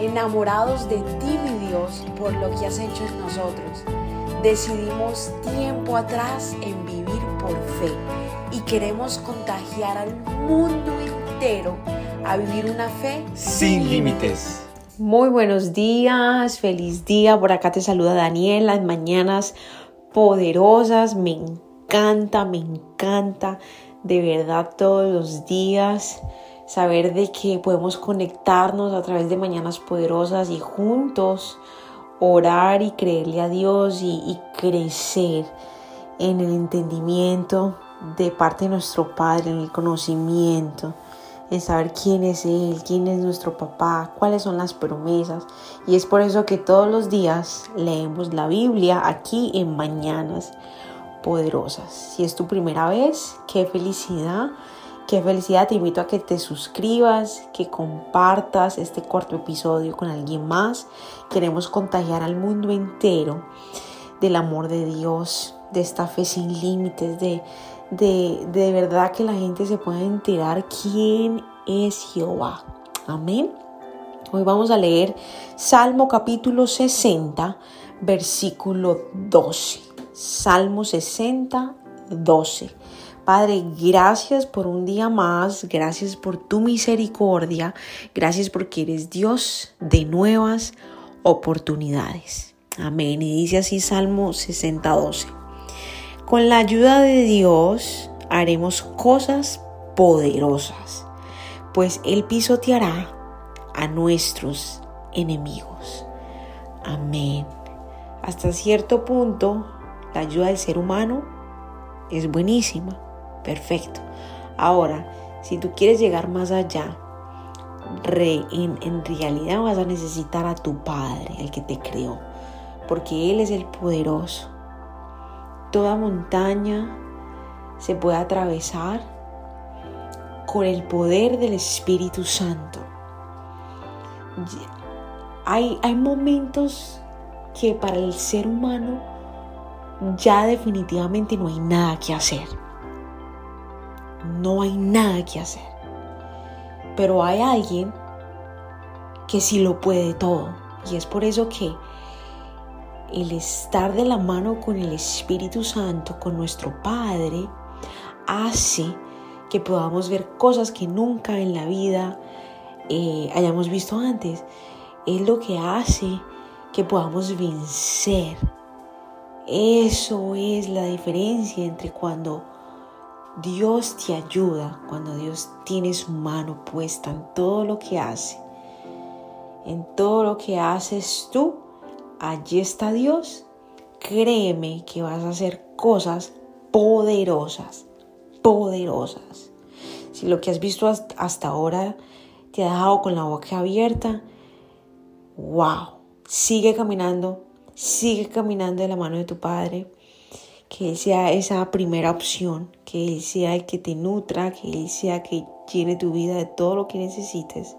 enamorados de ti, mi Dios, por lo que has hecho en nosotros. Decidimos tiempo atrás en vivir por fe y queremos contagiar al mundo entero a vivir una fe sin límites. Muy buenos días, feliz día. Por acá te saluda Daniel, las mañanas poderosas. Me encanta, me encanta de verdad todos los días saber de que podemos conectarnos a través de mañanas poderosas y juntos orar y creerle a Dios y, crecer en el entendimiento de parte de nuestro Padre, en el conocimiento, en saber quién es Él, quién es nuestro papá, cuáles son las promesas. Y es por eso que todos los días leemos la Biblia aquí en Mañanas Poderosas. Si es tu primera vez, qué felicidad Qué felicidad, te invito a que te suscribas, que compartas este cuarto episodio con alguien más. Queremos contagiar al mundo entero del amor de Dios, de esta fe sin límites, de, de, de verdad que la gente se pueda enterar quién es Jehová. Amén. Hoy vamos a leer Salmo capítulo 60, versículo 12. Salmo 60, 12. Padre, gracias por un día más, gracias por tu misericordia, gracias porque eres Dios de nuevas oportunidades. Amén. Y dice así Salmo 60:12. Con la ayuda de Dios haremos cosas poderosas, pues Él pisoteará a nuestros enemigos. Amén. Hasta cierto punto, la ayuda del ser humano es buenísima Perfecto. Ahora, si tú quieres llegar más allá, en, realidad vas a necesitar a tu Padre, el que te creó, porque Él es el poderoso. Toda montaña se puede atravesar con el poder del Espíritu Santo. Hay momentos que para el ser humano ya definitivamente no hay nada que hacer no hay nada que hacer. Pero hay alguien que sí lo puede todo. Y es por eso que el estar de la mano con el Espíritu Santo, con nuestro Padre, hace que podamos ver cosas que nunca en la vida eh, hayamos visto antes. Es lo que hace que podamos vencer. Eso es la diferencia entre cuando Dios te ayuda cuando Dios tiene su mano puesta en todo lo que hace. En todo lo que haces tú, allí está Dios. Créeme que vas a hacer cosas poderosas, poderosas. Si lo que has visto hasta ahora te ha dejado con la boca abierta, wow, sigue caminando, sigue caminando de la mano de tu Padre que Él sea esa primera opción, que Él sea el que te nutra, que Él sea que llene tu vida de todo lo que necesites.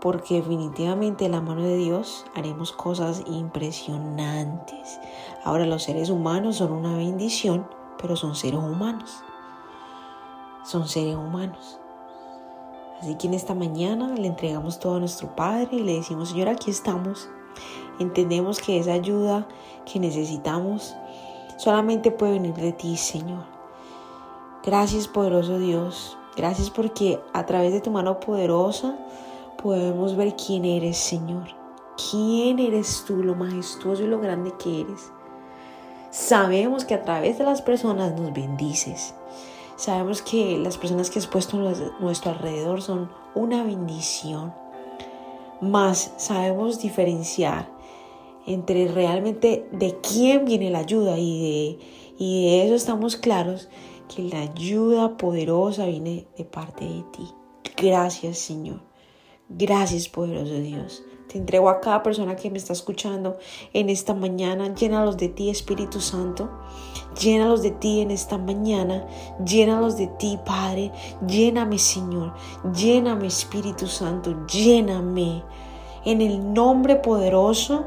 Porque definitivamente en la mano de Dios haremos cosas impresionantes. Ahora los seres humanos son una bendición, pero son seres humanos. Son seres humanos. Así que en esta mañana le entregamos todo a nuestro Padre y le decimos, Señor, aquí estamos. Entendemos que esa ayuda que necesitamos solamente puede venir de ti, Señor. Gracias, poderoso Dios. Gracias porque a través de tu mano poderosa podemos ver quién eres, Señor. ¿Quién eres tú, lo majestuoso y lo grande que eres? Sabemos que a través de las personas nos bendices. Sabemos que las personas que has puesto a nuestro alrededor son una bendición. Más sabemos diferenciar entre realmente de quién viene la ayuda y de, y de eso estamos claros que la ayuda poderosa viene de parte de ti. Gracias Señor. Gracias poderoso Dios. Te entrego a cada persona que me está escuchando en esta mañana. Llénalos de ti, Espíritu Santo. Llénalos de ti en esta mañana. Llénalos de ti, Padre. Lléname, Señor. Lléname, Espíritu Santo. Lléname. En el nombre poderoso